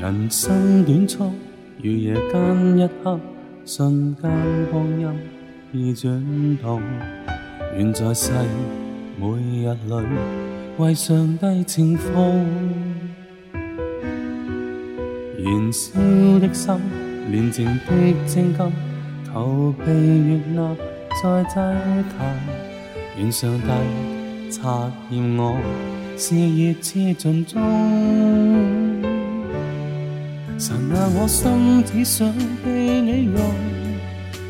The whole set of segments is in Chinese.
人生短促，如夜间一刻，瞬间光阴已转动。愿在世每日里为上帝称颂。燃烧的心，虔诚的精金，求被接纳在祭坛。愿上帝察验我事业之尽忠。神啊，我心只想被你用，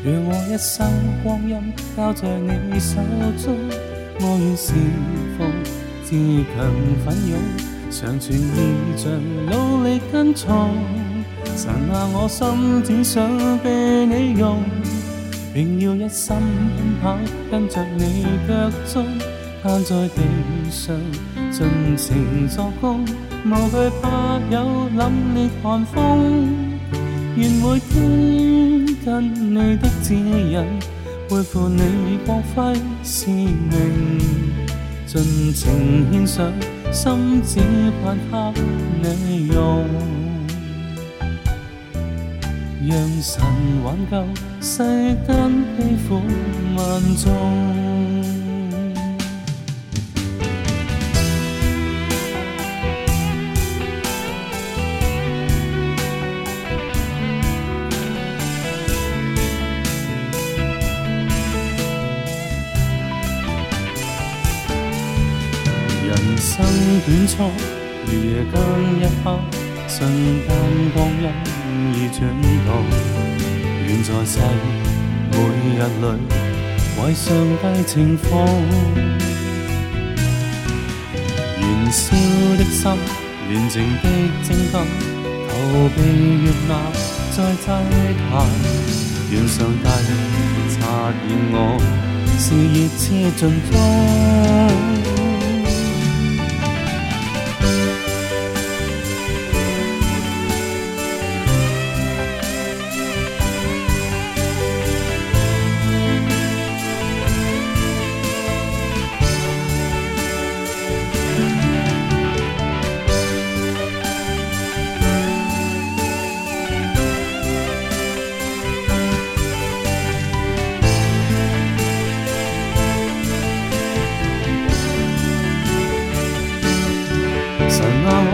让我一生光阴交在你手中，我愿是风，自强奋勇，常存意念，努力跟从。神啊，我心只想被你用，定要一生奔跑，跟着你脚踪，盼在地上，尽情做工。无惧怕有凛冽寒风，愿每天跟你的指引，会复你光辉使命，尽情献上心，只盼他你用，让神挽救世间悲苦万众。人生短促，如夜灯一刻，瞬间光阴已转过。愿在世每日里为上帝敬奉，燃烧的心，虔诚的精拜，逃避悦纳再界限。愿上帝察验我，事越接尽忠。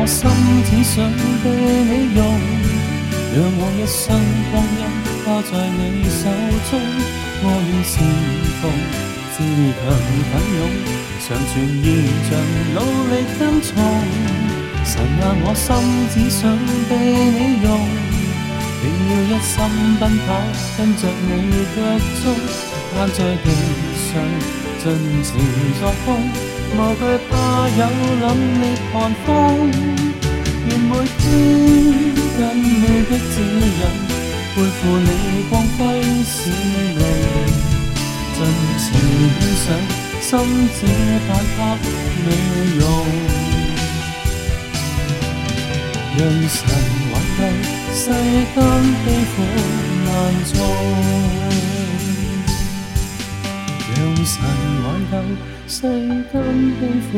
心只想被你用，让我一生光阴花在你手中。我愿受痛，自强奋勇，常存意象，努力跟从。神啊，我心只想被你用，定要一心奔跑，跟着你脚踪，攀在地上。盡情作風，無懼怕有凜冽寒風。願每天跟你的指引，背負你光輝使命。盡情獻上，心只盼給你用。讓神挽救世間悲苦難做。尘外有世间悲苦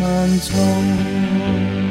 万重。